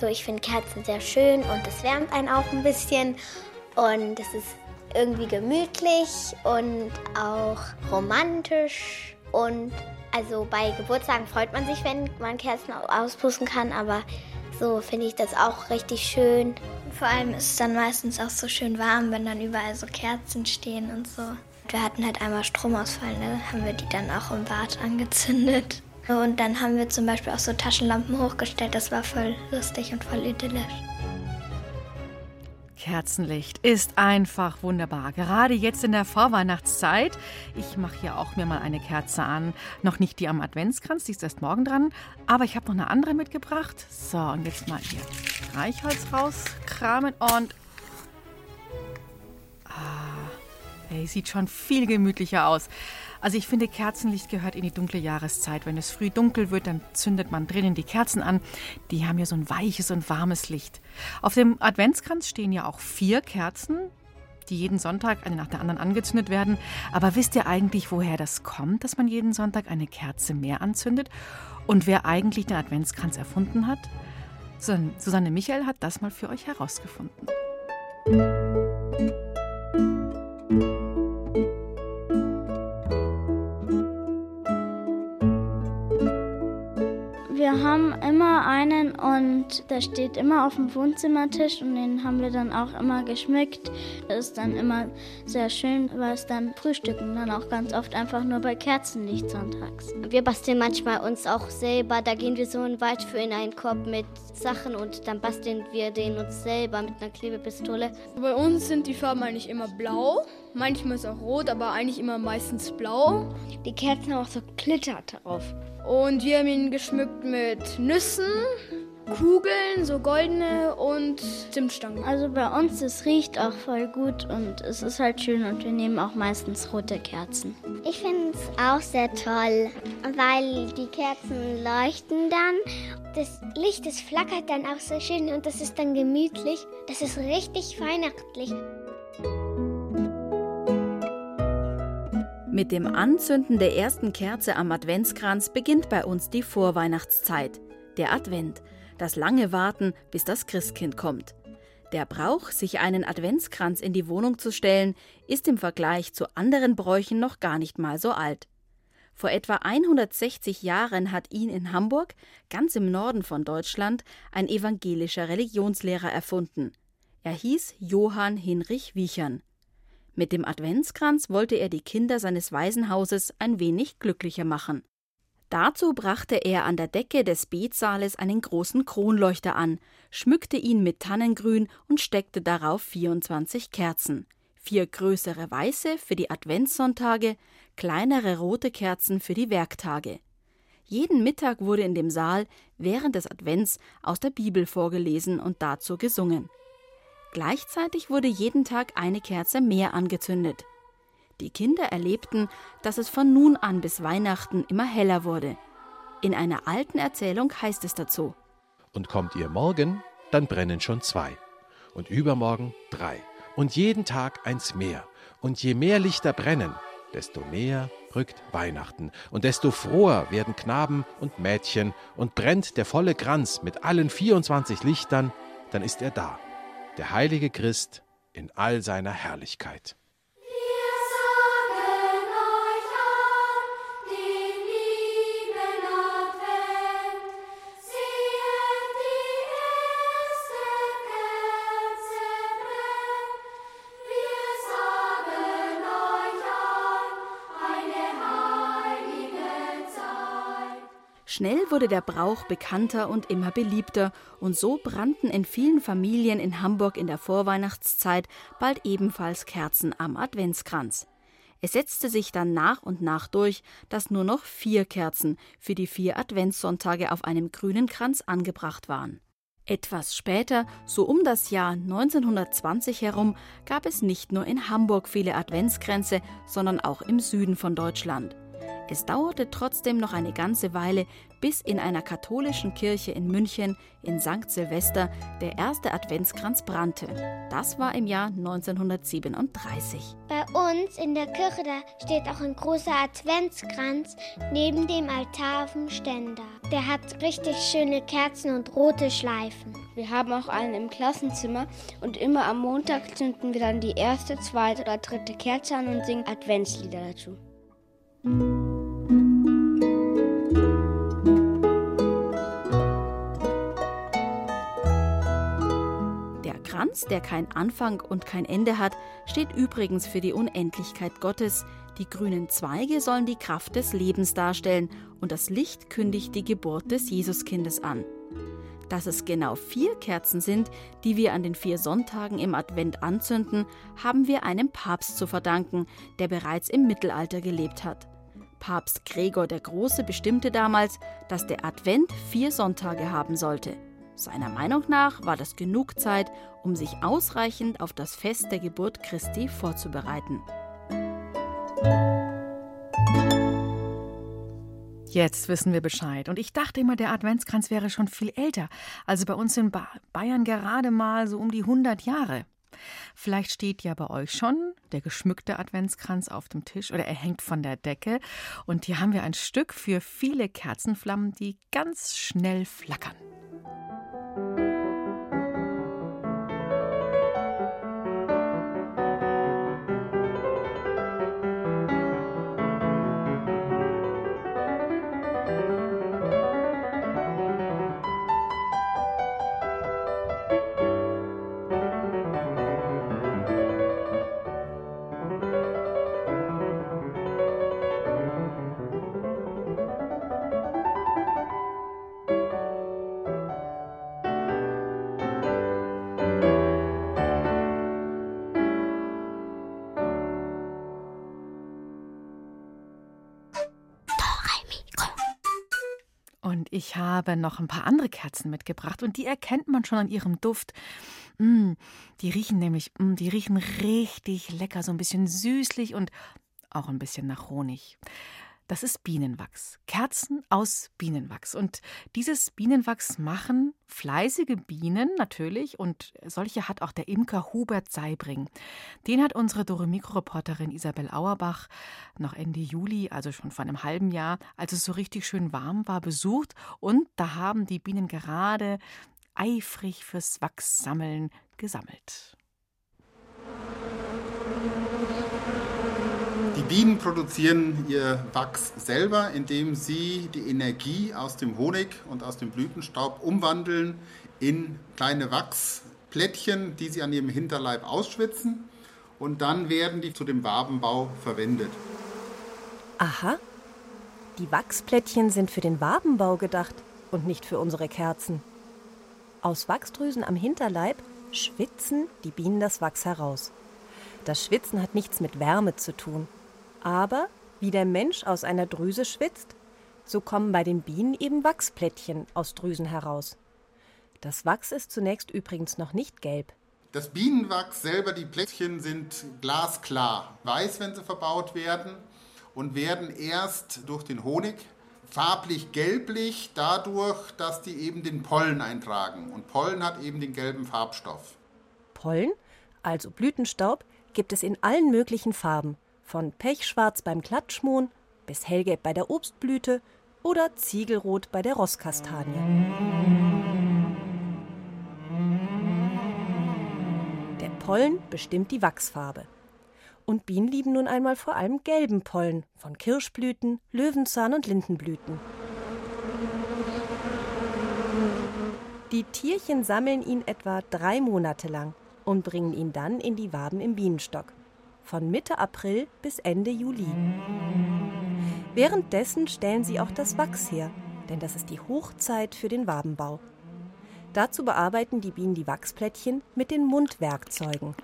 Also ich finde Kerzen sehr schön und es wärmt einen auch ein bisschen und es ist irgendwie gemütlich und auch romantisch und also bei Geburtstagen freut man sich, wenn man Kerzen auspusten kann, aber so finde ich das auch richtig schön. Vor allem ist es dann meistens auch so schön warm, wenn dann überall so Kerzen stehen und so. Wir hatten halt einmal Stromausfall, ne? haben wir die dann auch im Bad angezündet. Und dann haben wir zum Beispiel auch so Taschenlampen hochgestellt. Das war voll lustig und voll idyllisch. Kerzenlicht ist einfach wunderbar. Gerade jetzt in der Vorweihnachtszeit. Ich mache hier auch mir mal eine Kerze an. Noch nicht die am Adventskranz, die ist erst morgen dran. Aber ich habe noch eine andere mitgebracht. So, und jetzt mal hier Streichholz rauskramen und. Ah, ey, sieht schon viel gemütlicher aus. Also ich finde, Kerzenlicht gehört in die dunkle Jahreszeit. Wenn es früh dunkel wird, dann zündet man drinnen die Kerzen an. Die haben ja so ein weiches und warmes Licht. Auf dem Adventskranz stehen ja auch vier Kerzen, die jeden Sonntag eine nach der anderen angezündet werden. Aber wisst ihr eigentlich, woher das kommt, dass man jeden Sonntag eine Kerze mehr anzündet? Und wer eigentlich den Adventskranz erfunden hat? Susanne Michael hat das mal für euch herausgefunden. Wir haben immer einen und der steht immer auf dem Wohnzimmertisch und den haben wir dann auch immer geschmückt. Das ist dann immer sehr schön, weil es dann frühstücken dann auch ganz oft einfach nur bei Kerzenlicht sonntags. Wir basteln manchmal uns auch selber. Da gehen wir so weit für in einen Korb mit Sachen und dann basteln wir den uns selber mit einer Klebepistole. Bei uns sind die Farben eigentlich immer blau. Manchmal ist auch rot, aber eigentlich immer meistens blau. Die Kerzen haben auch so Glitter drauf. Und wir haben ihn geschmückt mit Nüssen, Kugeln, so goldene und Zimtstangen. Also bei uns, es riecht auch voll gut und es ist halt schön und wir nehmen auch meistens rote Kerzen. Ich finde es auch sehr toll, weil die Kerzen leuchten dann. Das Licht, das flackert dann auch so schön und das ist dann gemütlich. Das ist richtig weihnachtlich. Mit dem Anzünden der ersten Kerze am Adventskranz beginnt bei uns die Vorweihnachtszeit, der Advent, das lange Warten, bis das Christkind kommt. Der Brauch, sich einen Adventskranz in die Wohnung zu stellen, ist im Vergleich zu anderen Bräuchen noch gar nicht mal so alt. Vor etwa 160 Jahren hat ihn in Hamburg, ganz im Norden von Deutschland, ein evangelischer Religionslehrer erfunden. Er hieß Johann Hinrich Wiechern. Mit dem Adventskranz wollte er die Kinder seines Waisenhauses ein wenig glücklicher machen. Dazu brachte er an der Decke des Betsaales einen großen Kronleuchter an, schmückte ihn mit Tannengrün und steckte darauf 24 Kerzen. Vier größere weiße für die Adventssonntage, kleinere rote Kerzen für die Werktage. Jeden Mittag wurde in dem Saal während des Advents aus der Bibel vorgelesen und dazu gesungen. Gleichzeitig wurde jeden Tag eine Kerze mehr angezündet. Die Kinder erlebten, dass es von nun an bis Weihnachten immer heller wurde. In einer alten Erzählung heißt es dazu: Und kommt ihr morgen, dann brennen schon zwei. Und übermorgen drei. Und jeden Tag eins mehr. Und je mehr Lichter brennen, desto näher rückt Weihnachten. Und desto froher werden Knaben und Mädchen. Und brennt der volle Kranz mit allen 24 Lichtern, dann ist er da der heilige Christ in all seiner Herrlichkeit. Schnell wurde der Brauch bekannter und immer beliebter, und so brannten in vielen Familien in Hamburg in der Vorweihnachtszeit bald ebenfalls Kerzen am Adventskranz. Es setzte sich dann nach und nach durch, dass nur noch vier Kerzen für die vier Adventssonntage auf einem grünen Kranz angebracht waren. Etwas später, so um das Jahr 1920 herum, gab es nicht nur in Hamburg viele Adventskränze, sondern auch im Süden von Deutschland. Es dauerte trotzdem noch eine ganze Weile, bis in einer katholischen Kirche in München in St. Silvester der erste Adventskranz brannte. Das war im Jahr 1937. Bei uns in der Kirche da steht auch ein großer Adventskranz neben dem Altar auf dem Ständer. Der hat richtig schöne Kerzen und rote Schleifen. Wir haben auch einen im Klassenzimmer und immer am Montag zünden wir dann die erste, zweite oder dritte Kerze an und singen Adventslieder dazu. Kranz, der kein Anfang und kein Ende hat, steht übrigens für die Unendlichkeit Gottes. Die grünen Zweige sollen die Kraft des Lebens darstellen und das Licht kündigt die Geburt des Jesuskindes an. Dass es genau vier Kerzen sind, die wir an den vier Sonntagen im Advent anzünden, haben wir einem Papst zu verdanken, der bereits im Mittelalter gelebt hat. Papst Gregor der Große bestimmte damals, dass der Advent vier Sonntage haben sollte. Seiner Meinung nach war das genug Zeit, um sich ausreichend auf das Fest der Geburt Christi vorzubereiten. Jetzt wissen wir Bescheid. Und ich dachte immer, der Adventskranz wäre schon viel älter. Also bei uns in Bayern gerade mal so um die 100 Jahre. Vielleicht steht ja bei euch schon der geschmückte Adventskranz auf dem Tisch oder er hängt von der Decke. Und hier haben wir ein Stück für viele Kerzenflammen, die ganz schnell flackern. Ich habe noch ein paar andere Kerzen mitgebracht und die erkennt man schon an ihrem Duft. Mm, die riechen nämlich, mm, die riechen richtig lecker, so ein bisschen süßlich und auch ein bisschen nach Honig. Das ist Bienenwachs. Kerzen aus Bienenwachs. Und dieses Bienenwachs machen fleißige Bienen natürlich. Und solche hat auch der Imker Hubert Seibring. Den hat unsere Doremikro-Reporterin Isabel Auerbach noch Ende Juli, also schon vor einem halben Jahr, als es so richtig schön warm war, besucht. Und da haben die Bienen gerade eifrig fürs Wachssammeln gesammelt. Die Bienen produzieren ihr Wachs selber, indem sie die Energie aus dem Honig und aus dem Blütenstaub umwandeln in kleine Wachsplättchen, die sie an ihrem Hinterleib ausschwitzen. Und dann werden die zu dem Wabenbau verwendet. Aha. Die Wachsplättchen sind für den Wabenbau gedacht und nicht für unsere Kerzen. Aus Wachsdrüsen am Hinterleib schwitzen die Bienen das Wachs heraus. Das Schwitzen hat nichts mit Wärme zu tun. Aber wie der Mensch aus einer Drüse schwitzt, so kommen bei den Bienen eben Wachsplättchen aus Drüsen heraus. Das Wachs ist zunächst übrigens noch nicht gelb. Das Bienenwachs selber, die Plättchen sind glasklar weiß, wenn sie verbaut werden und werden erst durch den Honig farblich gelblich dadurch, dass die eben den Pollen eintragen. Und Pollen hat eben den gelben Farbstoff. Pollen, also Blütenstaub, gibt es in allen möglichen Farben von Pechschwarz beim Klatschmohn bis hellgelb bei der Obstblüte oder Ziegelrot bei der Rosskastanie. Der Pollen bestimmt die Wachsfarbe. Und Bienen lieben nun einmal vor allem gelben Pollen von Kirschblüten, Löwenzahn und Lindenblüten. Die Tierchen sammeln ihn etwa drei Monate lang und bringen ihn dann in die Waben im Bienenstock von Mitte April bis Ende Juli. Währenddessen stellen sie auch das Wachs her, denn das ist die Hochzeit für den Wabenbau. Dazu bearbeiten die Bienen die Wachsplättchen mit den Mundwerkzeugen.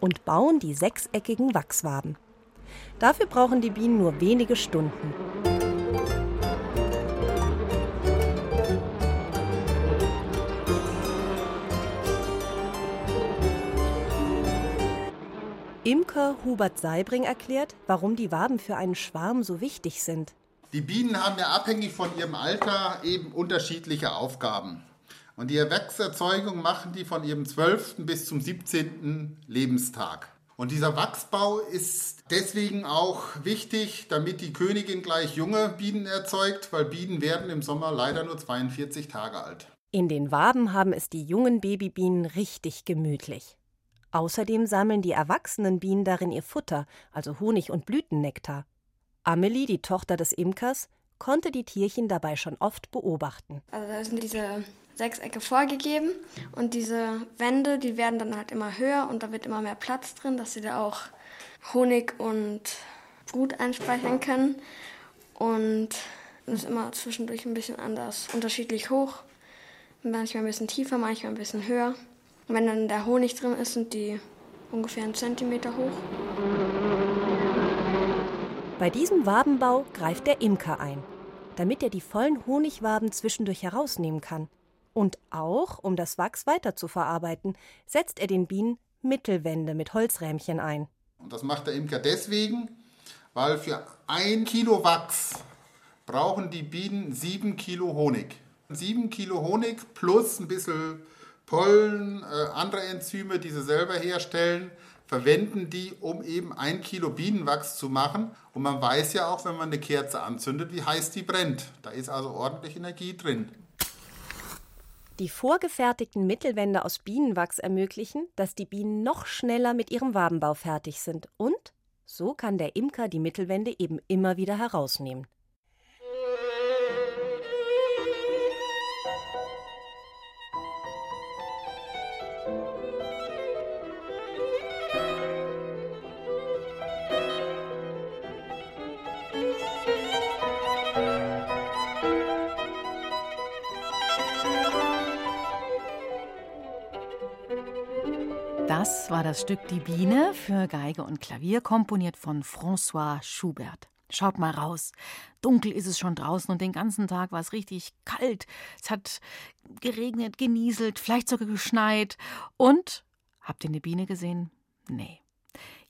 und bauen die sechseckigen Wachswaben. Dafür brauchen die Bienen nur wenige Stunden. Imker Hubert Seibring erklärt, warum die Waben für einen Schwarm so wichtig sind. Die Bienen haben ja abhängig von ihrem Alter eben unterschiedliche Aufgaben. Und die Erwachserzeugung machen die von ihrem 12. bis zum 17. Lebenstag. Und dieser Wachsbau ist deswegen auch wichtig, damit die Königin gleich junge Bienen erzeugt, weil Bienen werden im Sommer leider nur 42 Tage alt. In den Waben haben es die jungen Babybienen richtig gemütlich. Außerdem sammeln die erwachsenen Bienen darin ihr Futter, also Honig und Blütennektar. Amelie, die Tochter des Imkers, konnte die Tierchen dabei schon oft beobachten. Also da sind diese Sechsecke vorgegeben und diese Wände, die werden dann halt immer höher und da wird immer mehr Platz drin, dass sie da auch Honig und Brut einspeichern können. Und es ist immer zwischendurch ein bisschen anders, unterschiedlich hoch. Manchmal ein bisschen tiefer, manchmal ein bisschen höher. Und wenn dann der Honig drin ist, sind die ungefähr einen Zentimeter hoch. Bei diesem Wabenbau greift der Imker ein, damit er die vollen Honigwaben zwischendurch herausnehmen kann. Und auch, um das Wachs weiter zu verarbeiten, setzt er den Bienen Mittelwände mit Holzrähmchen ein. Und das macht der Imker deswegen, weil für ein Kilo Wachs brauchen die Bienen sieben Kilo Honig. Sieben Kilo Honig plus ein bisschen Pollen, äh, andere Enzyme, die sie selber herstellen, verwenden die, um eben ein Kilo Bienenwachs zu machen. Und man weiß ja auch, wenn man eine Kerze anzündet, wie heiß die brennt. Da ist also ordentlich Energie drin. Die vorgefertigten Mittelwände aus Bienenwachs ermöglichen, dass die Bienen noch schneller mit ihrem Wabenbau fertig sind. Und so kann der Imker die Mittelwände eben immer wieder herausnehmen. Das war das Stück Die Biene für Geige und Klavier, komponiert von François Schubert. Schaut mal raus. Dunkel ist es schon draußen und den ganzen Tag war es richtig kalt. Es hat geregnet, genieselt, vielleicht sogar geschneit. Und habt ihr eine Biene gesehen? Nee.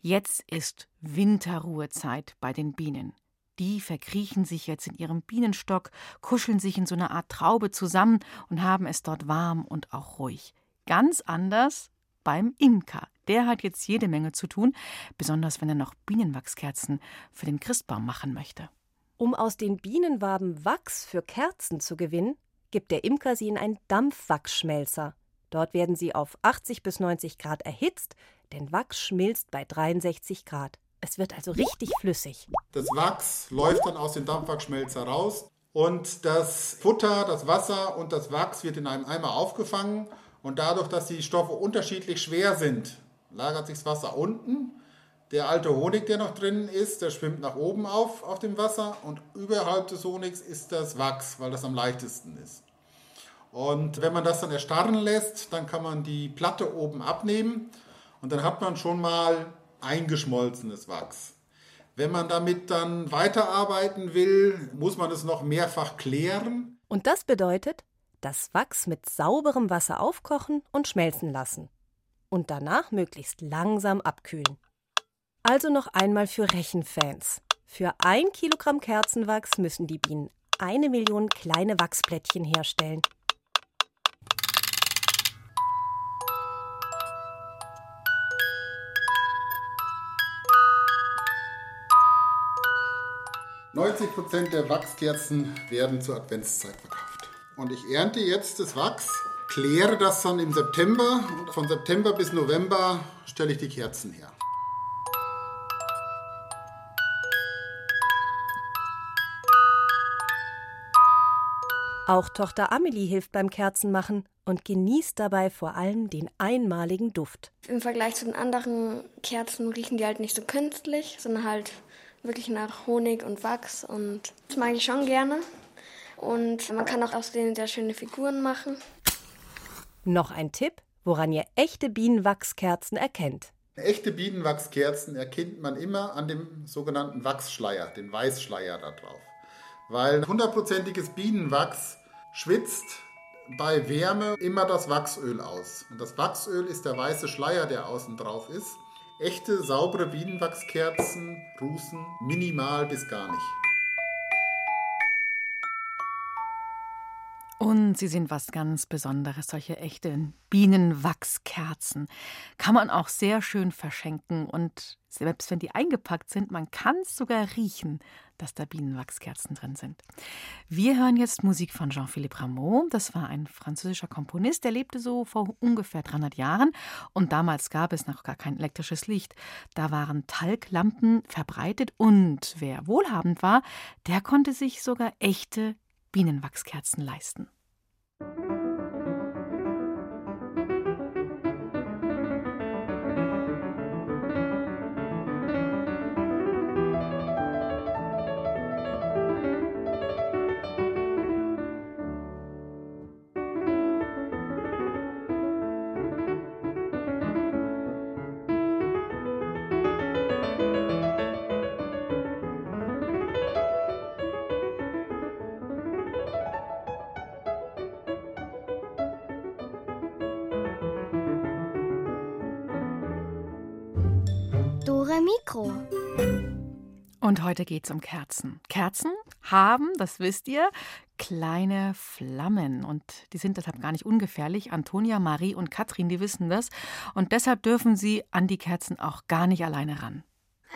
Jetzt ist Winterruhezeit bei den Bienen. Die verkriechen sich jetzt in ihrem Bienenstock, kuscheln sich in so einer Art Traube zusammen und haben es dort warm und auch ruhig. Ganz anders beim Imker. Der hat jetzt jede Menge zu tun, besonders wenn er noch Bienenwachskerzen für den Christbaum machen möchte. Um aus den Bienenwaben Wachs für Kerzen zu gewinnen, gibt der Imker sie in einen Dampfwachsschmelzer. Dort werden sie auf 80 bis 90 Grad erhitzt, denn Wachs schmilzt bei 63 Grad. Es wird also richtig flüssig. Das Wachs läuft dann aus dem Dampfwachsschmelzer raus und das Futter, das Wasser und das Wachs wird in einem Eimer aufgefangen und dadurch, dass die Stoffe unterschiedlich schwer sind, lagert sich das Wasser unten. Der alte Honig, der noch drin ist, der schwimmt nach oben auf, auf dem Wasser. Und überhalb des Honigs ist das Wachs, weil das am leichtesten ist. Und wenn man das dann erstarren lässt, dann kann man die Platte oben abnehmen. Und dann hat man schon mal eingeschmolzenes Wachs. Wenn man damit dann weiterarbeiten will, muss man es noch mehrfach klären. Und das bedeutet, das Wachs mit sauberem Wasser aufkochen und schmelzen lassen. Und danach möglichst langsam abkühlen. Also noch einmal für Rechenfans. Für ein Kilogramm Kerzenwachs müssen die Bienen eine Million kleine Wachsplättchen herstellen. Neunzig Prozent der Wachskerzen werden zur Adventszeit verkauft. Und ich ernte jetzt das Wachs, kläre das dann im September und von September bis November stelle ich die Kerzen her. Auch Tochter Amelie hilft beim Kerzenmachen und genießt dabei vor allem den einmaligen Duft. Im Vergleich zu den anderen Kerzen riechen die halt nicht so künstlich, sondern halt wirklich nach Honig und Wachs und das mag ich schon gerne. Und man kann auch aus denen sehr schöne Figuren machen. Noch ein Tipp, woran ihr echte Bienenwachskerzen erkennt. Echte Bienenwachskerzen erkennt man immer an dem sogenannten Wachsschleier, den Weißschleier da drauf. Weil hundertprozentiges Bienenwachs schwitzt bei Wärme immer das Wachsöl aus. Und das Wachsöl ist der weiße Schleier, der außen drauf ist. Echte, saubere Bienenwachskerzen rußen minimal bis gar nicht. Und sie sind was ganz Besonderes, solche echten Bienenwachskerzen. Kann man auch sehr schön verschenken und selbst wenn die eingepackt sind, man kann es sogar riechen, dass da Bienenwachskerzen drin sind. Wir hören jetzt Musik von Jean-Philippe Rameau. Das war ein französischer Komponist, der lebte so vor ungefähr 300 Jahren und damals gab es noch gar kein elektrisches Licht. Da waren Talglampen verbreitet und wer wohlhabend war, der konnte sich sogar echte Bienenwachskerzen leisten. Dore Mikro. Und heute geht es um Kerzen. Kerzen haben, das wisst ihr, kleine Flammen und die sind deshalb gar nicht ungefährlich. Antonia, Marie und Katrin, die wissen das und deshalb dürfen sie an die Kerzen auch gar nicht alleine ran.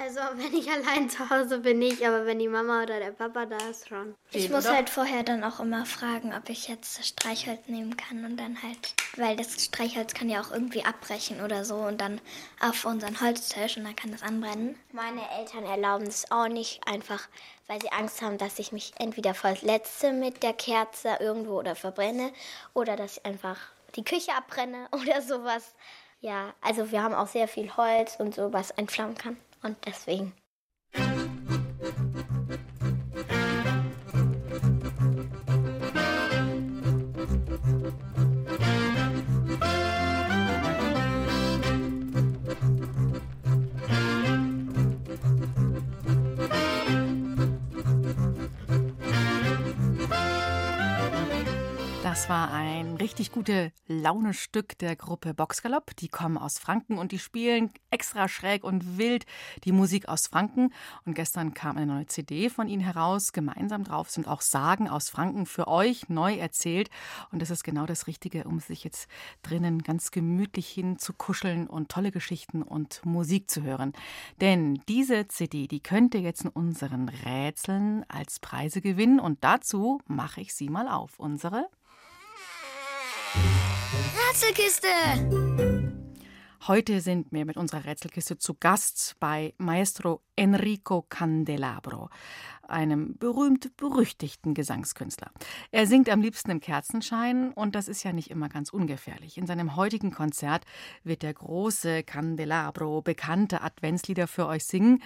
Also wenn ich allein zu Hause bin, nicht, aber wenn die Mama oder der Papa da ist, schon. Ich muss halt vorher dann auch immer fragen, ob ich jetzt das Streichholz nehmen kann und dann halt, weil das Streichholz kann ja auch irgendwie abbrechen oder so und dann auf unseren Holztisch und dann kann das anbrennen. Meine Eltern erlauben es auch nicht, einfach weil sie Angst haben, dass ich mich entweder verletze mit der Kerze irgendwo oder verbrenne oder dass ich einfach die Küche abbrenne oder sowas. Ja, also wir haben auch sehr viel Holz und so, was entflammen kann. Und deswegen. Das war ein richtig gute Launestück der Gruppe Boxgalopp. Die kommen aus Franken und die spielen extra schräg und wild die Musik aus Franken. Und gestern kam eine neue CD von ihnen heraus. Gemeinsam drauf sind auch Sagen aus Franken für euch neu erzählt. Und das ist genau das Richtige, um sich jetzt drinnen ganz gemütlich hinzukuscheln und tolle Geschichten und Musik zu hören. Denn diese CD, die könnt ihr jetzt in unseren Rätseln als Preise gewinnen. Und dazu mache ich sie mal auf. Unsere Rätselkiste! Heute sind wir mit unserer Rätselkiste zu Gast bei Maestro Enrico Candelabro, einem berühmt-berüchtigten Gesangskünstler. Er singt am liebsten im Kerzenschein und das ist ja nicht immer ganz ungefährlich. In seinem heutigen Konzert wird der große Candelabro bekannte Adventslieder für euch singen.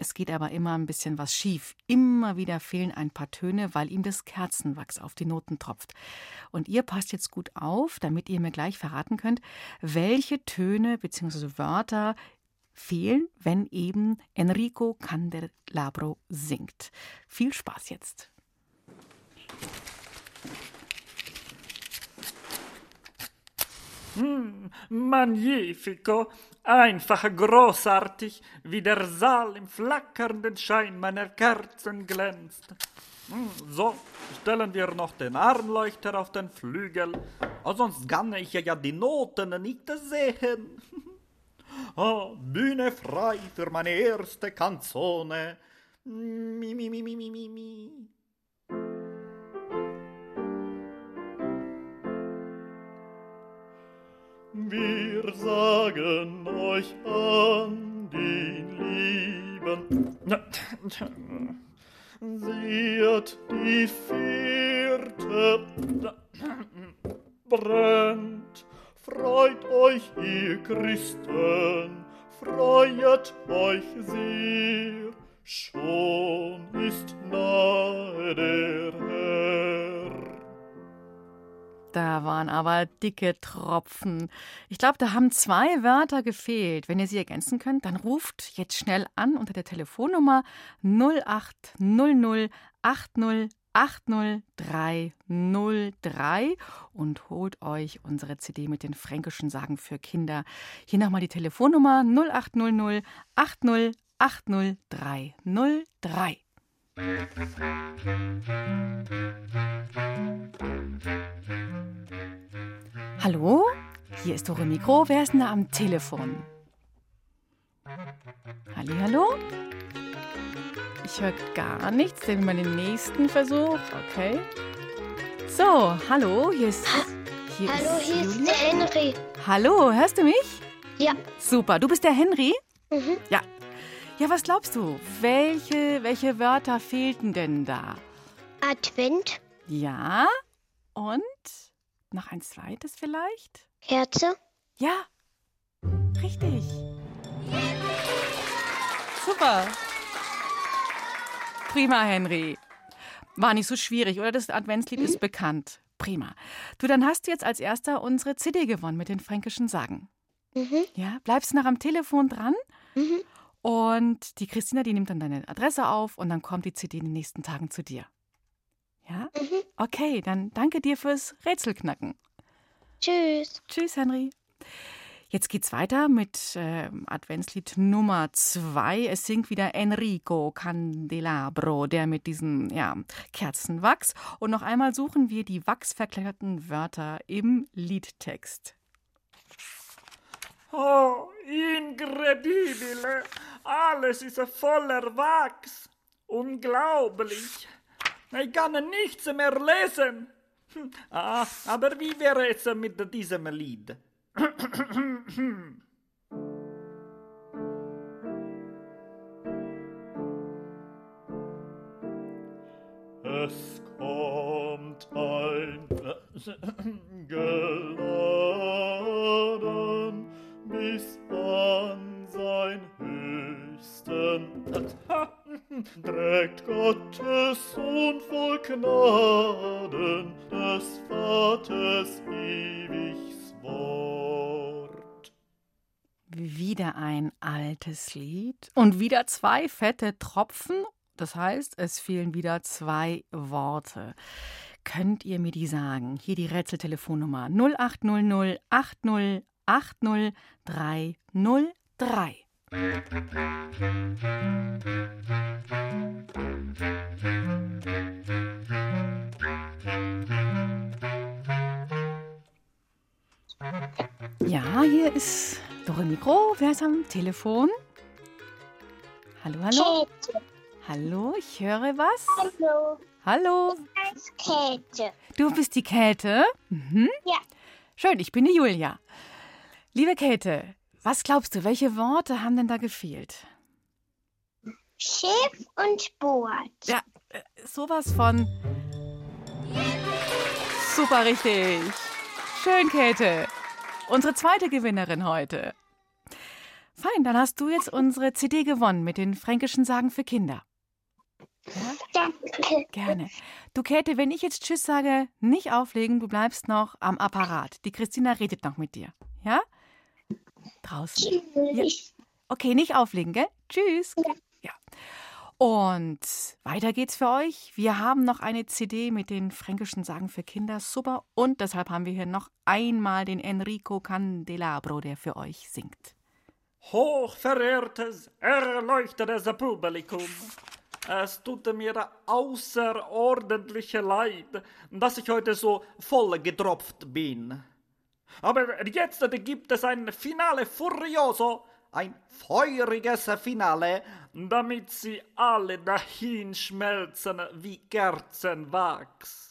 Es geht aber immer ein bisschen was schief. Immer wieder fehlen ein paar Töne, weil ihm das Kerzenwachs auf die Noten tropft. Und ihr passt jetzt gut auf, damit ihr mir gleich verraten könnt, welche Töne bzw. Wörter fehlen, wenn eben Enrico Candelabro singt. Viel Spaß jetzt. Hm, magnifico, einfach großartig, wie der Saal im flackernden Schein meiner Kerzen glänzt. Hm, so, stellen wir noch den Armleuchter auf den Flügel, oh, sonst kann ich ja die Noten nicht sehen. Oh, Bühne frei für meine erste Canzone. Mi, mi, mi, mi, mi, mi, Wir sagen euch an den Lieben. Seht, die vierte brennt. Freut euch, ihr Christen, freuet euch sehr. Schon ist nahe der Herr. Da waren aber dicke Tropfen. Ich glaube, da haben zwei Wörter gefehlt. Wenn ihr sie ergänzen könnt, dann ruft jetzt schnell an unter der Telefonnummer 0800 80 80303 und holt euch unsere CD mit den fränkischen Sagen für Kinder. Hier nochmal die Telefonnummer 0800 80 80303. Hallo, hier ist Dore Mikro. Wer ist denn da am Telefon? Hallo? Ich höre gar nichts. Nehmen wir den nächsten Versuch. Okay. So, hallo, hier ist. Hier hallo, ist hier Julia. ist der Henry. Hallo, hörst du mich? Ja. Super. Du bist der Henry? Mhm. Ja. Ja, was glaubst du? Welche, welche Wörter fehlten denn da? Advent. Ja. Und noch ein zweites vielleicht? Kerze. Ja. Richtig. Super. Prima, Henry. War nicht so schwierig, oder? Das Adventslied mhm. ist bekannt. Prima. Du, dann hast du jetzt als erster unsere CD gewonnen mit den fränkischen Sagen. Mhm. Ja, bleibst noch am Telefon dran. Mhm. Und die Christina, die nimmt dann deine Adresse auf und dann kommt die CD in den nächsten Tagen zu dir. Ja? Mhm. Okay, dann danke dir fürs Rätselknacken. Tschüss. Tschüss, Henry. Jetzt geht's weiter mit äh, Adventslied Nummer zwei. Es singt wieder Enrico Candelabro, der mit diesem ja, Kerzenwachs. Und noch einmal suchen wir die wachsverkleinerten Wörter im Liedtext. Oh, incredibile! Alles ist voller Wachs. Unglaublich. Ich kann nichts mehr lesen. Ah, aber wie wäre es mit diesem Lied? Es kommt ein geladen trägt Gottes Sohn voll Gnaden des Vaters ewigs Wort. Wieder ein altes Lied und wieder zwei fette Tropfen. Das heißt, es fehlen wieder zwei Worte. Könnt ihr mir die sagen? Hier die Rätseltelefonnummer 0800 80 80 303. Ja, hier ist Dore Mikro. Wer ist am Telefon? Hallo, hallo. Käthe. Hallo, ich höre was. Hallo. Hallo. Ich Käthe. Du bist die Käthe? Mhm. Ja. Schön, ich bin die Julia. Liebe Käthe, was glaubst du, welche Worte haben denn da gefehlt? Schiff und Boot. Ja, äh, sowas von. Super richtig. Schön, Käthe. Unsere zweite Gewinnerin heute. Fein, dann hast du jetzt unsere CD gewonnen mit den fränkischen Sagen für Kinder. Ja? Danke. Gerne. Du, Käthe, wenn ich jetzt Tschüss sage, nicht auflegen, du bleibst noch am Apparat. Die Christina redet noch mit dir. Draußen. Ja. Okay, nicht auflegen, gell? Tschüss. Ja. Und weiter geht's für euch. Wir haben noch eine CD mit den fränkischen Sagen für Kinder. Super. Und deshalb haben wir hier noch einmal den Enrico Candelabro, der für euch singt. Hochverehrtes, erleuchtetes Publikum. Es tut mir außerordentlich leid, dass ich heute so voll getropft bin. Aber jetzt gibt es ein Finale Furioso, ein feuriges Finale, damit sie alle dahin schmelzen wie Kerzenwachs.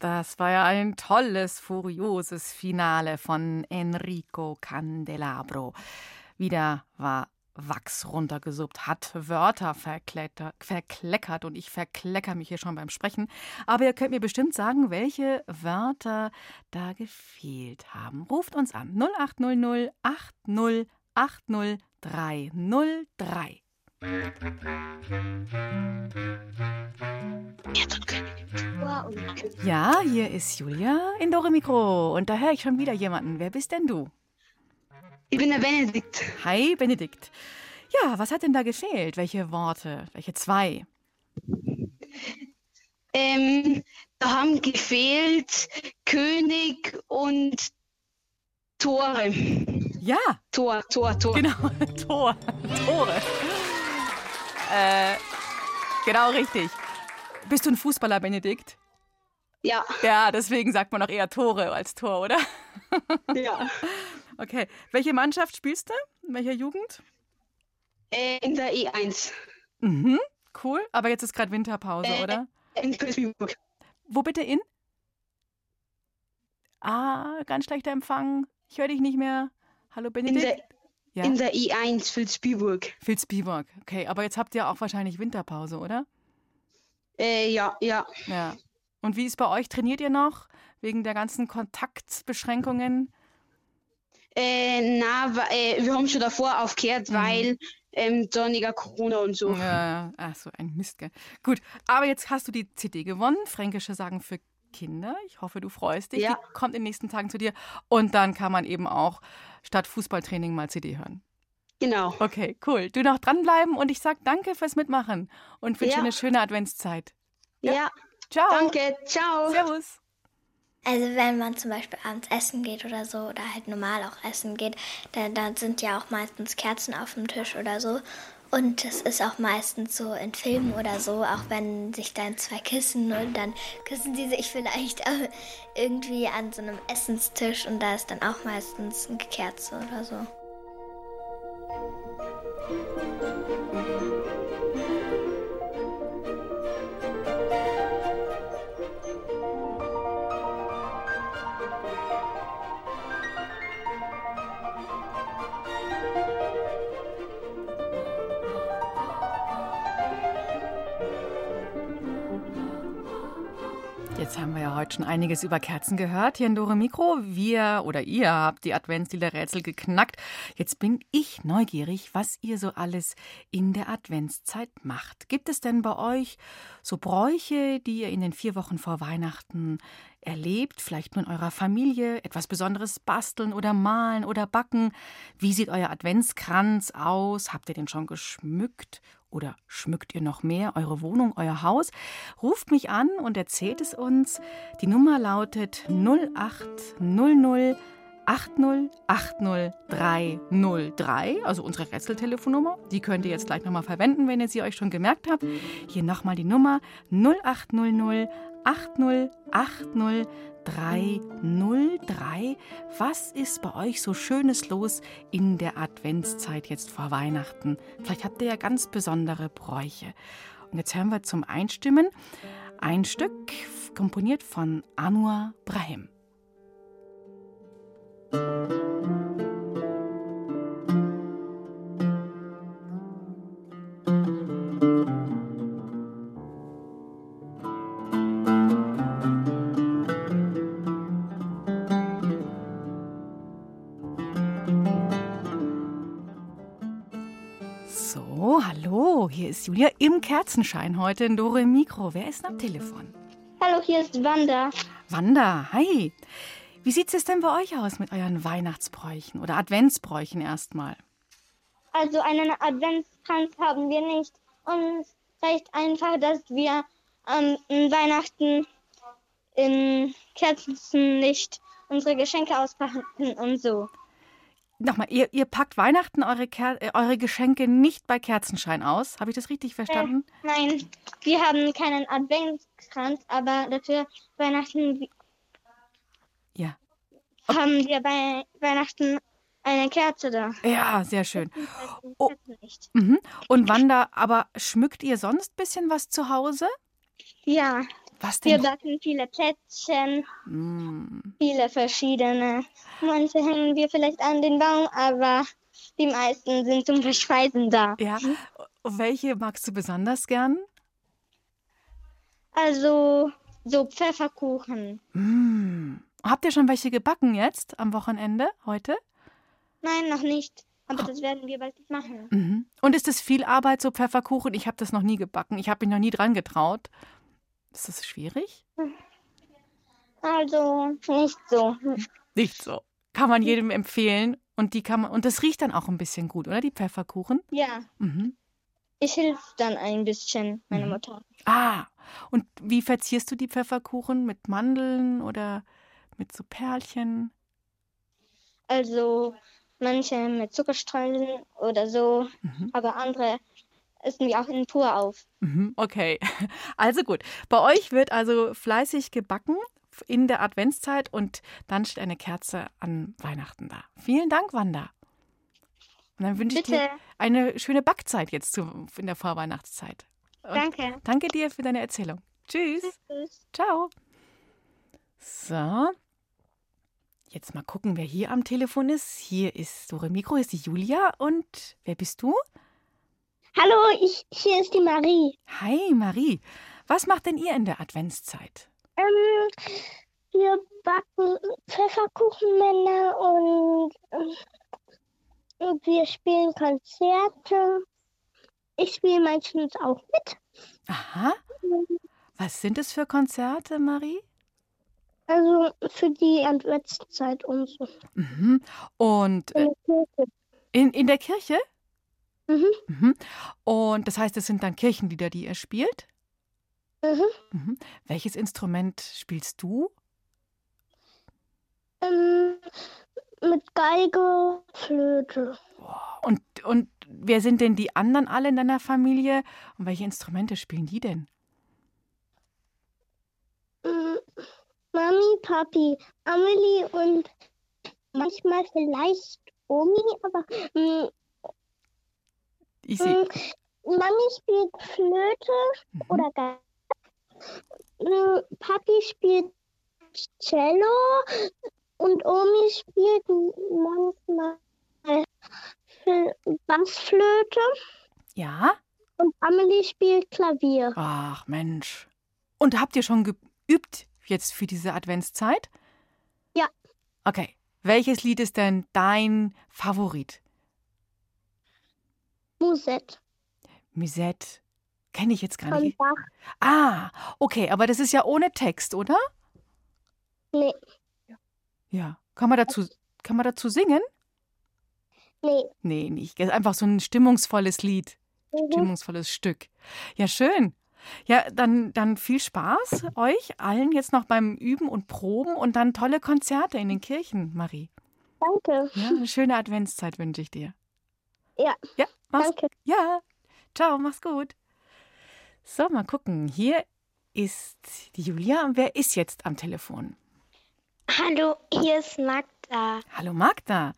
Das war ja ein tolles, furioses Finale von Enrico Candelabro. Wieder war Wachs runtergesuppt, hat Wörter verkleckert und ich verklecker mich hier schon beim Sprechen. Aber ihr könnt mir bestimmt sagen, welche Wörter da gefehlt haben. Ruft uns an 0800 80 80 303. Ja, hier ist Julia in Dore Mikro und da höre ich schon wieder jemanden. Wer bist denn du? Ich bin der Benedikt. Hi, Benedikt. Ja, was hat denn da gefehlt? Welche Worte? Welche zwei? Ähm, da haben gefehlt König und Tore. Ja. Tor, Tor, Tor. Genau, Tor, Tore. Äh, genau richtig. Bist du ein Fußballer, Benedikt? Ja. Ja, deswegen sagt man auch eher Tore als Tor, oder? Ja. Okay. Welche Mannschaft spielst du? In welcher Jugend? Äh, in der E1. Mhm, cool. Aber jetzt ist gerade Winterpause, Äh, oder? In Königsburg. Wo bitte in? Ah, ganz schlechter Empfang. Ich höre dich nicht mehr. Hallo, Benedikt? Der, Ja. in der E1 Vilsbiburg. Vilsbiburg. Okay, aber jetzt habt ihr auch wahrscheinlich Winterpause, oder? Äh, ja, ja. Ja. Und wie ist bei euch? Trainiert ihr noch? Wegen der ganzen Kontaktbeschränkungen? Äh, na, äh, wir haben schon davor aufgehört, weil ähm, nicht Corona und so. Mhm. Ja, ach so, ein Mist, gell. Gut, aber jetzt hast du die CD gewonnen. Fränkische Sagen für Kinder. Ich hoffe, du freust dich. Ja. Die kommt in den nächsten Tagen zu dir. Und dann kann man eben auch statt Fußballtraining mal CD hören. Genau. Okay, cool. Du noch dranbleiben und ich sag danke fürs Mitmachen und wünsche Ja. eine schöne Adventszeit. Ja. Ciao. Danke, ciao. Servus. Also wenn man zum Beispiel abends essen geht oder so oder halt normal auch essen geht, dann, dann sind ja auch meistens Kerzen auf dem Tisch oder so. Und es ist auch meistens so in Filmen oder so, auch wenn sich dann zwei küssen und dann küssen sie sich vielleicht irgendwie an so einem Essenstisch und da ist dann auch meistens eine Kerze oder so. Schon einiges über Kerzen gehört hier in Dore Mikro. Wir oder ihr habt die Adventsliederrätsel geknackt. Jetzt bin ich neugierig, was ihr so alles in der Adventszeit macht. Gibt es denn bei euch so Bräuche, die ihr in den vier Wochen vor Weihnachten erlebt? Vielleicht nur in eurer Familie? Etwas Besonderes basteln oder malen oder backen? Wie sieht euer Adventskranz aus? Habt ihr den schon geschmückt? Oder schmückt ihr noch mehr eure Wohnung, euer Haus? Ruft mich an und erzählt es uns. Die Nummer lautet 0800 8080303, also unsere Rätseltelefonnummer. Die könnt ihr jetzt gleich nochmal verwenden, wenn ihr sie euch schon gemerkt habt. Hier nochmal die Nummer 0800 8080303. Was ist bei euch so Schönes los in der Adventszeit jetzt vor Weihnachten? Vielleicht habt ihr ja ganz besondere Bräuche. Und jetzt hören wir zum Einstimmen ein Stück komponiert von Anwar Brahim. So, Julia im Kerzenschein heute in Dore Mikro. Wer ist am Telefon? Hallo, hier ist Wanda. Wanda, hi. Wie sieht es denn bei euch aus mit euren Weihnachtsbräuchen oder Adventsbräuchen erstmal? Also einen Adventskranz haben wir nicht. Uns reicht einfach, dass wir am Weihnachten in Kerzenlicht unsere Geschenke auspacken und so. Nochmal, ihr, ihr packt Weihnachten eure, Ker äh, eure Geschenke nicht bei Kerzenschein aus. Habe ich das richtig verstanden? Äh, nein, wir haben keinen Adventskranz, aber dafür Weihnachten Ja. haben wir bei Weihnachten eine Kerze da. Ja, sehr schön. Oh. Mhm. Und Wanda, aber schmückt ihr sonst ein bisschen was zu Hause? Ja. Was Wir denn? backen viele Plätzchen, Mm. viele verschiedene. Manche hängen wir vielleicht an den Baum, aber die meisten sind zum Verspeisen da. Ja. Und welche magst du besonders gern? Also so Pfefferkuchen. Mm. Habt ihr schon welche gebacken jetzt am Wochenende, heute? Nein, noch nicht. Aber das werden wir bald machen. Mhm. Und ist es viel Arbeit, so Pfefferkuchen? Ich habe das noch nie gebacken. Ich habe mich noch nie dran getraut. Ist das schwierig? Also nicht so. Nicht so. Kann man jedem empfehlen. Und die kann man, und das riecht dann auch ein bisschen gut, oder? Die Pfefferkuchen? Ja, Mhm. ich helfe dann ein bisschen, meine Mhm. Mutter. Ah, und wie verzierst du die Pfefferkuchen? Mit Mandeln oder mit so Perlchen? Also manche mit Zuckerstreuseln oder so, aber andere essen wir auch in pur auf. Mhm, Okay, also gut. Bei euch wird also fleißig gebacken in der Adventszeit und dann steht eine Kerze an Weihnachten da. Vielen Dank, Wanda. Und dann wünsche ich dir Bitte. eine schöne Backzeit jetzt zu, in der Vorweihnachtszeit. Und Danke. Danke dir für deine Erzählung. Tschüss. Tschüss. Ciao. So. Jetzt mal gucken, wer hier am Telefon ist. Hier ist Dore Mikro, ist die Julia. Und wer bist du? Hallo, ich, hier ist die Marie. Hi, Marie. Was macht denn ihr in der Adventszeit? Ähm, wir backen Pfefferkuchenmänner und, ähm, und wir spielen Konzerte. Ich spiele meistens auch mit. Aha. Was sind es für Konzerte, Marie? Also für die Adventszeit und so. Mhm. Und In äh, der Kirche. in, in der Kirche? Mhm. Mhm. Und das heißt, es sind dann Kirchenlieder, die ihr spielt? Mhm. Mhm. Welches Instrument spielst du? Ähm, mit Geige, Flöte. Und, und wer sind denn die anderen alle in deiner Familie? Und welche Instrumente spielen die denn? Mm, Mami, Papi, Amelie und manchmal vielleicht Omi, aber mm, Ich sehe. mm, Mami spielt Flöte oder Geige. Mm, Papi spielt Cello und Omi spielt manchmal Fl- Bassflöte Ja? und Amelie spielt Klavier. Ach, Mensch. Und habt ihr schon geübt jetzt für diese Adventszeit? Ja. Okay. Welches Lied ist denn dein Favorit? Musette Musette. Kenne ich jetzt gar von nicht. Bach. Ah, okay, aber das ist ja ohne Text, oder? Nee, Ja. Kann man dazu, kann man dazu singen? nee. Nee, nicht. Einfach so ein stimmungsvolles Lied. Mhm. Stimmungsvolles Stück. Ja, schön. Ja, dann, dann viel Spaß euch allen jetzt noch beim Üben und Proben und dann tolle Konzerte in den Kirchen, Marie. Danke. Ja, eine schöne Adventszeit wünsche ich dir. Ja. Ja, mach's, Danke. Ja, ciao, mach's gut. So, mal gucken. Hier ist die Julia. Und wer ist jetzt am Telefon? Hallo, hier ist Magda. Hallo Magda.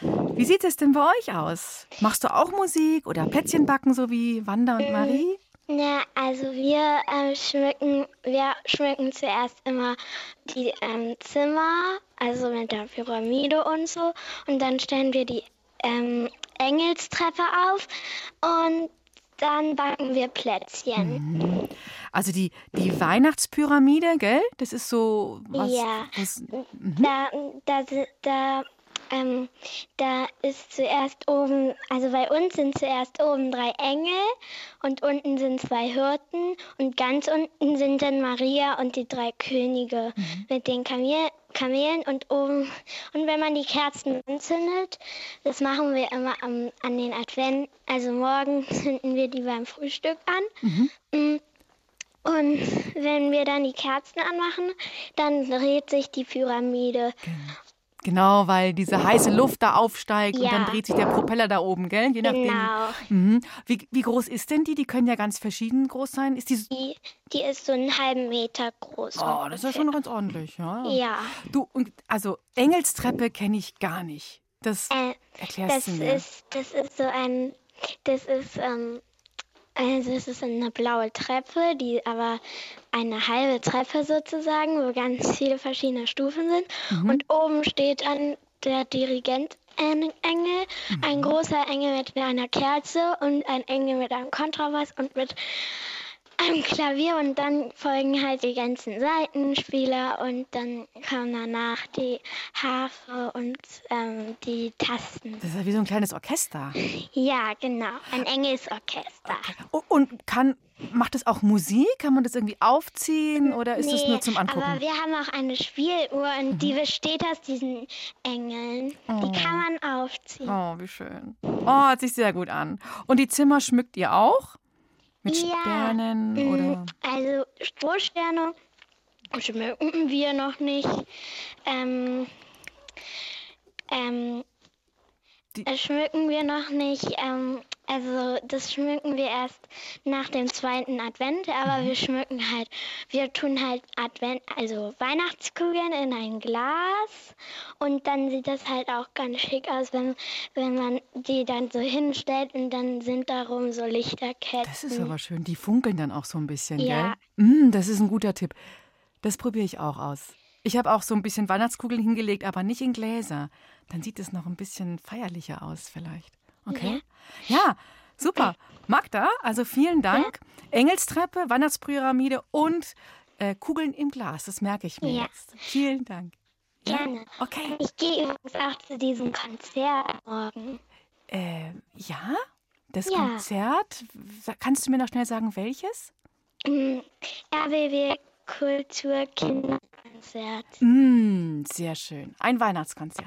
Wie sieht es denn bei euch aus? Machst du auch Musik oder Plätzchen backen, so wie Wanda und Marie? Na, also wir ähm, schmücken, wir schmücken zuerst immer die ähm, Zimmer, also mit der Pyramide und so. Und dann stellen wir die ähm, Engelstreppe auf und dann backen wir Plätzchen. Also die, die Weihnachtspyramide, gell? Das ist so was. Ja. was Da, da, si- da, ähm, da ist zuerst oben, also bei uns sind zuerst oben drei Engel und unten sind zwei Hirten und ganz unten sind dann Maria und die drei Könige mit den Kamel Kamelen und oben. Und wenn man die Kerzen anzündet, das machen wir immer am, an den Advent, also morgen zünden wir die beim Frühstück an. Mm. Und wenn wir dann die Kerzen anmachen, dann dreht sich die Pyramide. Genau, weil diese heiße Luft da aufsteigt und dann Ja. dreht sich der Propeller da oben, gell? Je nachdem. Genau. Mhm. Wie, wie groß ist denn die? Die können ja ganz verschieden groß sein. Ist die. Die, die ist so einen halben Meter groß. Oh, das ist ja schon ganz ordentlich, ja. Ja. Du, und also Engelstreppe kenne ich gar nicht. Das Äh, erklärst das du mir. ist, das ist so ein, das ist, ähm, also es ist eine blaue Treppe, die aber eine halbe Treppe sozusagen, wo ganz viele verschiedene Stufen sind. Mhm. Und oben steht dann der Dirigent. Ein Engel, ein großer Engel mit einer Kerze und ein Engel mit einem Kontrabass und mit Klavier und dann folgen halt die ganzen Seitenspieler und dann kommen danach die Harfe und ähm, die Tasten. Das ist ja wie so ein kleines Orchester. Ja, genau. Ein Engelsorchester. O- Und kann, macht es auch Musik? Kann man das irgendwie aufziehen oder ist es Nee, nur zum Angucken? Mhm. Aber wir haben auch eine Spieluhr und die besteht aus diesen Engeln. Oh. Die kann man aufziehen. Oh, wie schön. Oh, hört sich sehr gut an. Und die Zimmer schmückt ihr auch? Mit Ja, Sternen mm, oder? Also Strohsterne schmücken wir noch nicht. Ähm, ähm, schmücken wir noch nicht. Ähm, also das schmücken wir erst nach dem zweiten Advent, aber Mhm. wir schmücken halt, wir tun halt Advent, also Weihnachtskugeln in ein Glas und dann sieht das halt auch ganz schick aus, wenn, wenn man die dann so hinstellt und dann sind darum so Lichterketten. Das ist aber schön. Die funkeln dann auch so ein bisschen, Ja. gell? Mm, das ist ein guter Tipp. Das probiere ich auch aus. Ich habe auch so ein bisschen Weihnachtskugeln hingelegt, aber nicht in Gläser. Dann sieht es noch ein bisschen feierlicher aus vielleicht. Okay? Ja, super. Magda, also vielen Dank. Engelstreppe, Weihnachtspyramide und äh, Kugeln im Glas. Das merke ich mir Ja. jetzt. Vielen Dank. Ja? Gerne. Okay. Ich gehe übrigens auch zu diesem Konzert morgen. Äh, ja? Das Ja. Konzert? Kannst du mir noch schnell sagen, welches? Mm, RBB Kultur Kinderkonzert. Mm, sehr schön. Ein Weihnachtskonzert.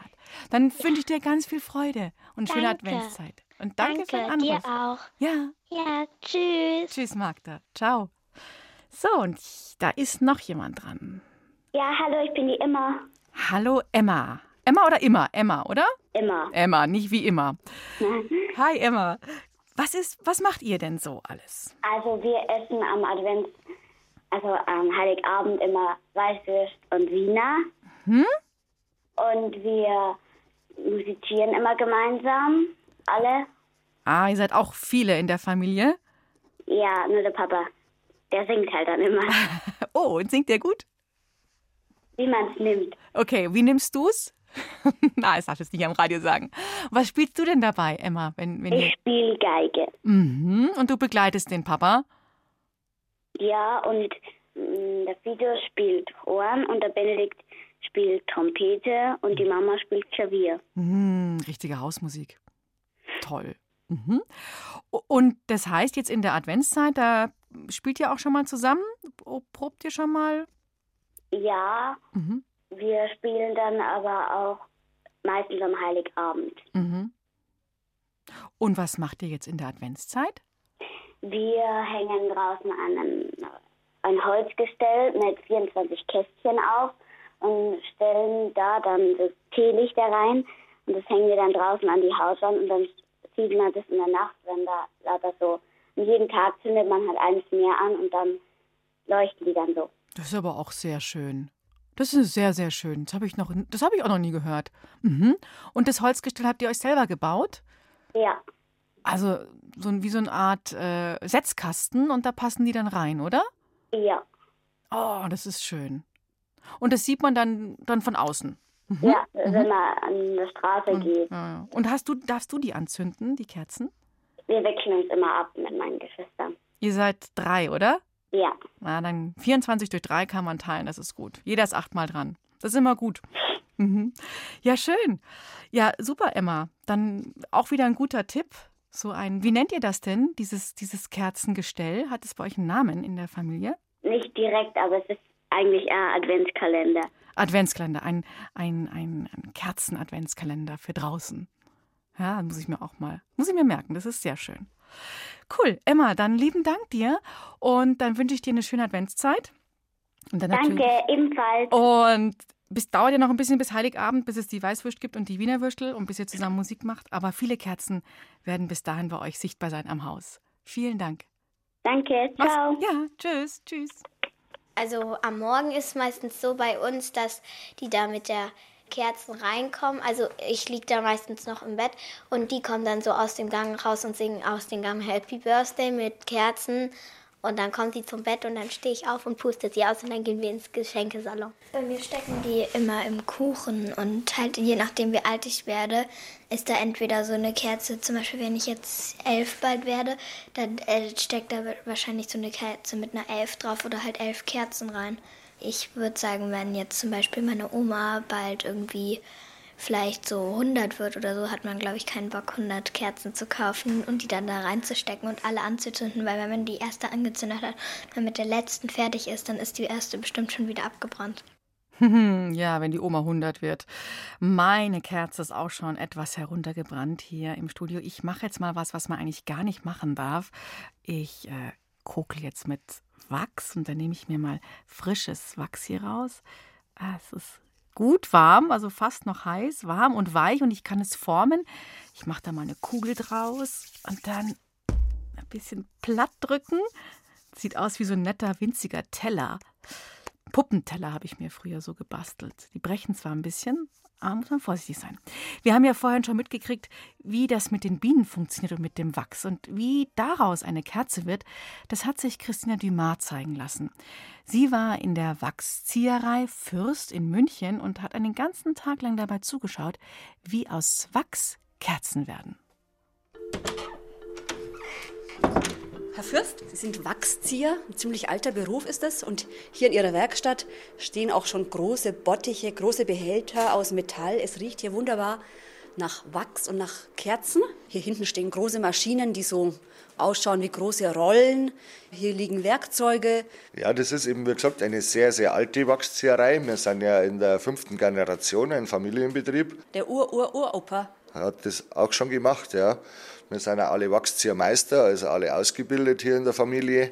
Dann wünsche ich dir ganz viel Freude und schöne Danke. Adventszeit. Und danke, für den Danke, dir Anruf. auch. Ja. Ja, tschüss. Tschüss, Magda. Ciao. So, und da ist noch jemand dran. Ja, hallo, ich bin die Emma. Hallo, Emma. Emma oder immer? Emma, oder? Emma. Emma, nicht wie immer. Hi, Emma. Was ist, was macht ihr denn so alles? Also wir essen am Advents, also am Heiligabend immer Weißwürst und Wiener. Hm? Und wir musizieren immer gemeinsam, alle. Ah, ihr seid auch viele in der Familie. Ja, nur der Papa, der singt halt dann immer, Oh, und singt ihr gut? wie man es nimmt. Okay, wie nimmst du's? Na, das darfst du jetzt nicht am Radio sagen. Was spielst du denn dabei, Emma? Wenn, wenn Ich spiele Geige. Mhm. Und du begleitest den Papa? Ja, und mm, der Fido spielt Horn und der Benedikt spielt Trompete und die Mama spielt Klavier. Mhm, richtige Hausmusik. Toll. Mhm. Und das heißt, jetzt in der Adventszeit, da spielt ihr auch schon mal zusammen? Probt ihr schon mal? Ja, Mhm. wir spielen dann aber auch meistens am Heiligabend. Mhm. Und was macht ihr jetzt in der Adventszeit? Wir hängen draußen einen, ein Holzgestell mit 24 Kästchen auf und stellen da dann das Teelichter rein und das hängen wir dann draußen an die Hauswand und dann sieht man das in der Nacht, wenn da lauter so. Und jeden Tag zündet man halt eines mehr an und dann leuchten die dann so. Das ist aber auch sehr schön. Das ist sehr, sehr schön. Das habe ich, noch, das habe ich auch noch nie gehört. Mhm. Und das Holzgestell habt ihr euch selber gebaut? Ja, Also so, ein- wie so eine Art äh, Setzkasten und da passen die dann rein, oder? ja, Oh, das ist schön. Und das sieht man dann, dann von außen. Mhm. ja, wenn man an der Straße geht. Ja, ja. Und hast du, darfst du die anzünden, die Kerzen? Wir wechseln uns immer ab mit meinen Geschwistern. Ihr seid drei, oder? Ja, Na, dann 24 durch drei kann man teilen, das ist gut. Jeder ist achtmal dran. Das ist immer gut. Mhm. Ja, schön. Ja, super, Emma. Dann auch wieder ein guter Tipp. So ein, wie nennt ihr das denn, dieses, dieses Kerzengestell? Hat es bei euch einen Namen in der Familie? nicht direkt, aber es ist eigentlich ein Adventskalender. Adventskalender, ein, ein, ein, ein Kerzen-Adventskalender für draußen. Ja, muss ich mir auch mal, muss ich mir merken, das ist sehr schön. Cool, Emma, dann lieben Dank dir und dann wünsche ich dir eine schöne Adventszeit. Und dann Danke, ebenfalls. Und bis dauert ja noch ein bisschen bis Heiligabend, bis es die Weißwurst gibt und die Wiener Würstel und bis ihr zusammen Musik macht. Aber viele Kerzen werden bis dahin bei euch sichtbar sein am Haus. Vielen Dank. Danke, ciao. Ja, tschüss, tschüss. Also am Morgen ist meistens so bei uns, dass die da mit der Kerzen reinkommen. Also ich liege da meistens noch im Bett und die kommen dann so aus dem Gang raus und singen aus dem Gang Happy Birthday mit Kerzen. Und dann kommt sie zum Bett und dann stehe ich auf und puste sie aus und dann gehen wir ins Geschenkesalon. Bei mir stecken die immer im Kuchen und halt je nachdem wie alt ich werde, ist da entweder so eine Kerze, zum Beispiel wenn ich jetzt elf bald werde, dann äh, steckt da wahrscheinlich so eine Kerze mit einer elf drauf oder halt elf Kerzen rein. Ich würde sagen, wenn jetzt zum Beispiel meine Oma bald irgendwie vielleicht so 100 wird oder so, hat man, glaube ich, keinen Bock, 100 Kerzen zu kaufen und die dann da reinzustecken und alle anzuzünden, weil wenn man die erste angezündet hat, wenn man mit der letzten fertig ist, dann ist die erste bestimmt schon wieder abgebrannt. ja, wenn die Oma 100 wird. Meine Kerze ist auch schon etwas heruntergebrannt hier im Studio. Ich mache jetzt mal was, was man eigentlich gar nicht machen darf. Ich äh, kokel jetzt mit Wachs und dann nehme ich mir mal frisches Wachs hier raus. Ah, es ist gut warm, also fast noch heiß, warm und weich und ich kann es formen. Ich mache da mal eine Kugel draus und dann ein bisschen platt drücken. Sieht aus wie so ein netter, winziger Teller. Puppenteller habe ich mir früher so gebastelt. Die brechen zwar ein bisschen, aber muss man vorsichtig sein. Wir haben ja vorhin schon mitgekriegt, wie das mit den Bienen funktioniert und mit dem Wachs und wie daraus eine Kerze wird. Das hat sich Christina Dumas zeigen lassen. Sie war in der Wachszieherei Fürst in München und hat einen ganzen Tag lang dabei zugeschaut, wie aus Wachs Kerzen werden. Herr Fürst, Sie sind Wachszieher, ein ziemlich alter Beruf ist das. Und hier in Ihrer Werkstatt stehen auch schon große Bottiche, große Behälter aus Metall. Es riecht hier wunderbar nach Wachs und nach Kerzen. Hier hinten stehen große Maschinen, die so ausschauen wie große Rollen. Hier liegen Werkzeuge. Ja, das ist eben, wie gesagt, eine sehr, sehr alte Wachszieherei. Wir sind ja in der fünften Generation, ein Familienbetrieb. Der Ur-Ur-Uropa hat das auch schon gemacht, ja. Wir sind ja alle Wachsziehermeister, also alle ausgebildet hier in der Familie.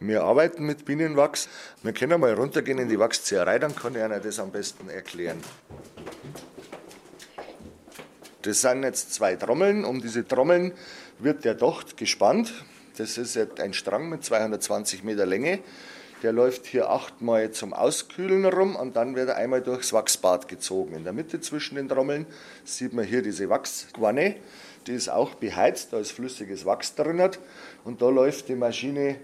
Wir arbeiten mit Bienenwachs. Wir können mal runtergehen in die Wachszieherei, dann kann ich Ihnen das am besten erklären. Das sind jetzt zwei Trommeln. Um diese Trommeln wird der Docht gespannt. Das ist ein Strang mit 220 Meter Länge. Der läuft hier achtmal zum Auskühlen rum und dann wird er einmal durchs Wachsbad gezogen. In der Mitte zwischen den Trommeln sieht man hier diese Wachsquanne die ist auch beheizt, da ist flüssiges Wachs drin und da läuft die Maschine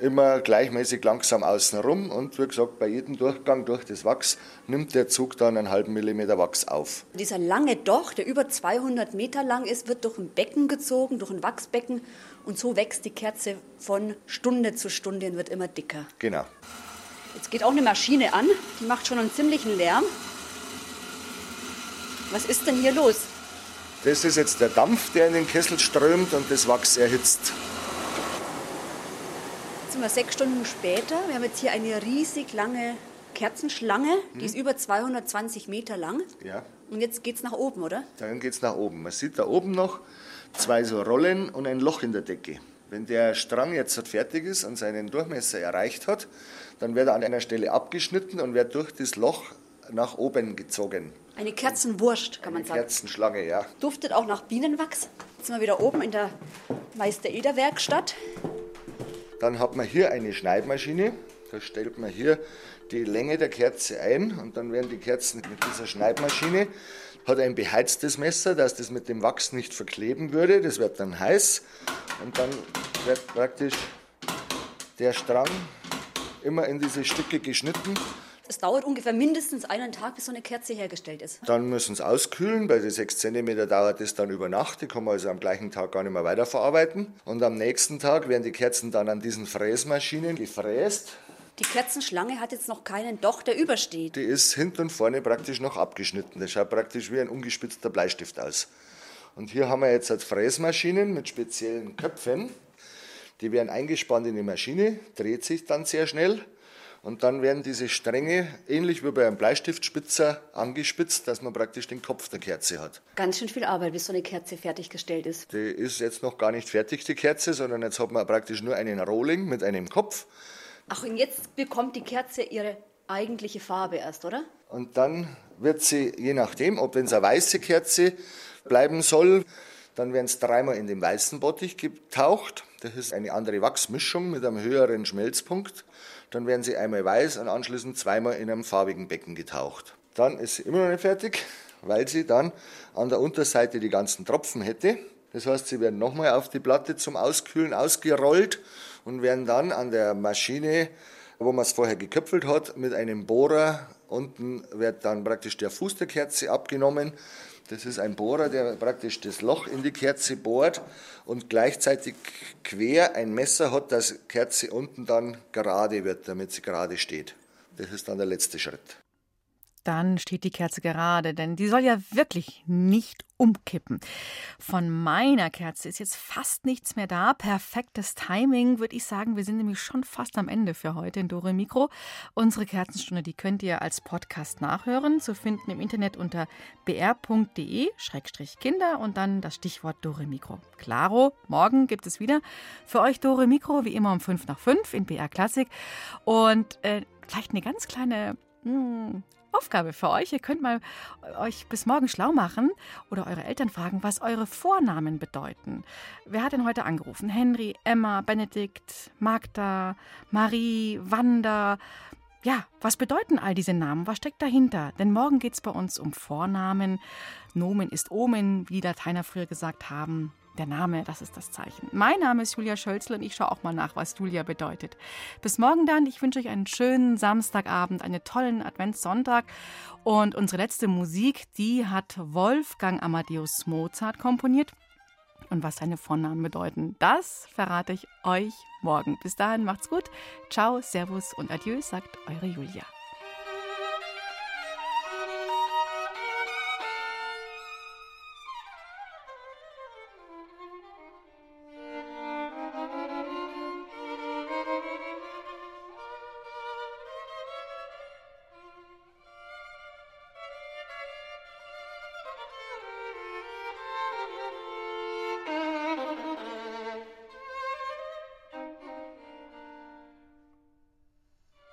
immer gleichmäßig langsam außen rum und wie gesagt, bei jedem Durchgang durch das Wachs nimmt der Zug dann einen halben Millimeter Wachs auf. Dieser lange Docht, der über 200 Meter lang ist, wird durch ein Becken gezogen, durch ein Wachsbecken und so wächst die Kerze von Stunde zu Stunde und wird immer dicker. Genau. Jetzt geht auch eine Maschine an, die macht schon einen ziemlichen Lärm. Was ist denn hier los? Das ist jetzt der Dampf, der in den Kessel strömt und das Wachs erhitzt. Jetzt sind wir sechs Stunden später. Wir haben jetzt hier eine riesig lange Kerzenschlange, die hm. ist über 220 Meter lang. Ja. Und jetzt geht es nach oben, oder? Dann geht es nach oben. Man sieht da oben noch zwei so Rollen und ein Loch in der Decke. Wenn der Strang jetzt fertig ist und seinen Durchmesser erreicht hat, dann wird er an einer Stelle abgeschnitten und wird durch das Loch nach oben gezogen. Eine Kerzenwurst, kann man sagen. Kerzenschlange, ja. Duftet auch nach Bienenwachs. Jetzt sind wir wieder oben in der Meister-Eder-Werkstatt. Dann hat man hier eine Schneidmaschine. Da stellt man hier die Länge der Kerze ein und dann werden die Kerzen mit dieser Schneidmaschine hat ein beheiztes Messer, dass das mit dem Wachs nicht verkleben würde. Das wird dann heiß und dann wird praktisch der Strang immer in diese Stücke geschnitten es dauert ungefähr mindestens einen Tag, bis so eine Kerze hergestellt ist. Dann müssen sie auskühlen. Bei den 6 cm dauert es dann über Nacht. Die kann man also am gleichen Tag gar nicht mehr weiterverarbeiten. Und am nächsten Tag werden die Kerzen dann an diesen Fräsmaschinen gefräst. Die Kerzenschlange hat jetzt noch keinen Docht, der übersteht. Die ist hinten und vorne praktisch noch abgeschnitten. Das schaut praktisch wie ein ungespitzter Bleistift aus. Und hier haben wir jetzt halt Fräsmaschinen mit speziellen Köpfen. Die werden eingespannt in die Maschine, dreht sich dann sehr schnell und dann werden diese Stränge, ähnlich wie bei einem Bleistiftspitzer, angespitzt, dass man praktisch den Kopf der Kerze hat. Ganz schön viel Arbeit, bis so eine Kerze fertiggestellt ist. Die ist jetzt noch gar nicht fertig, die Kerze, sondern jetzt hat man praktisch nur einen Rohling mit einem Kopf. Ach, und jetzt bekommt die Kerze ihre eigentliche Farbe erst, oder? Und dann wird sie, je nachdem, ob wenn es eine weiße Kerze bleiben soll, dann werden es dreimal in den weißen Bottich getaucht. Das ist eine andere Wachsmischung mit einem höheren Schmelzpunkt. Dann werden sie einmal weiß und anschließend zweimal in einem farbigen Becken getaucht. dann ist sie immer noch nicht fertig, weil sie dann an der Unterseite die ganzen Tropfen hätte. Das heißt, sie werden nochmal auf die Platte zum Auskühlen ausgerollt und werden dann an der Maschine, wo man es vorher geköpfelt hat, mit einem Bohrer, unten wird dann praktisch der Fuß der Kerze abgenommen. Das ist ein Bohrer, der praktisch das Loch in die Kerze bohrt und gleichzeitig quer ein Messer hat, dass Kerze unten dann gerade wird, damit sie gerade steht. Das ist dann der letzte Schritt. Dann steht die Kerze gerade, denn die soll ja wirklich nicht umkippen. Von meiner Kerze ist jetzt fast nichts mehr da. Perfektes Timing, würde ich sagen. Wir sind nämlich schon fast am Ende für heute in Dore Mikro. Unsere Kerzenstunde, die könnt ihr als Podcast nachhören, zu finden im Internet unter br.de-kinder und dann das Stichwort Dore Mikro. Klaro, morgen gibt es wieder für euch Dore Mikro, wie immer um 5 nach 5 in BR Klassik. Und äh, vielleicht eine ganz kleine hm, Aufgabe für euch. Ihr könnt mal euch bis morgen schlau machen oder eure Eltern fragen, was eure Vornamen bedeuten. Wer hat denn heute angerufen? Henry, Emma, Benedikt, Magda, Marie, Wanda. Ja, was bedeuten all diese Namen? Was steckt dahinter? Denn morgen geht es bei uns um Vornamen. Nomen ist Omen, wie Lateiner früher gesagt haben. Der Name, das ist das Zeichen. Mein Name ist Julia Schölzl und ich schaue auch mal nach, was Julia bedeutet. Bis morgen dann. Ich wünsche euch einen schönen Samstagabend, einen tollen Adventssonntag. Und unsere letzte Musik, die hat Wolfgang Amadeus Mozart komponiert. Und was seine Vornamen bedeuten, das verrate ich euch morgen. Bis dahin macht's gut. Ciao, Servus und Adieu, sagt eure Julia.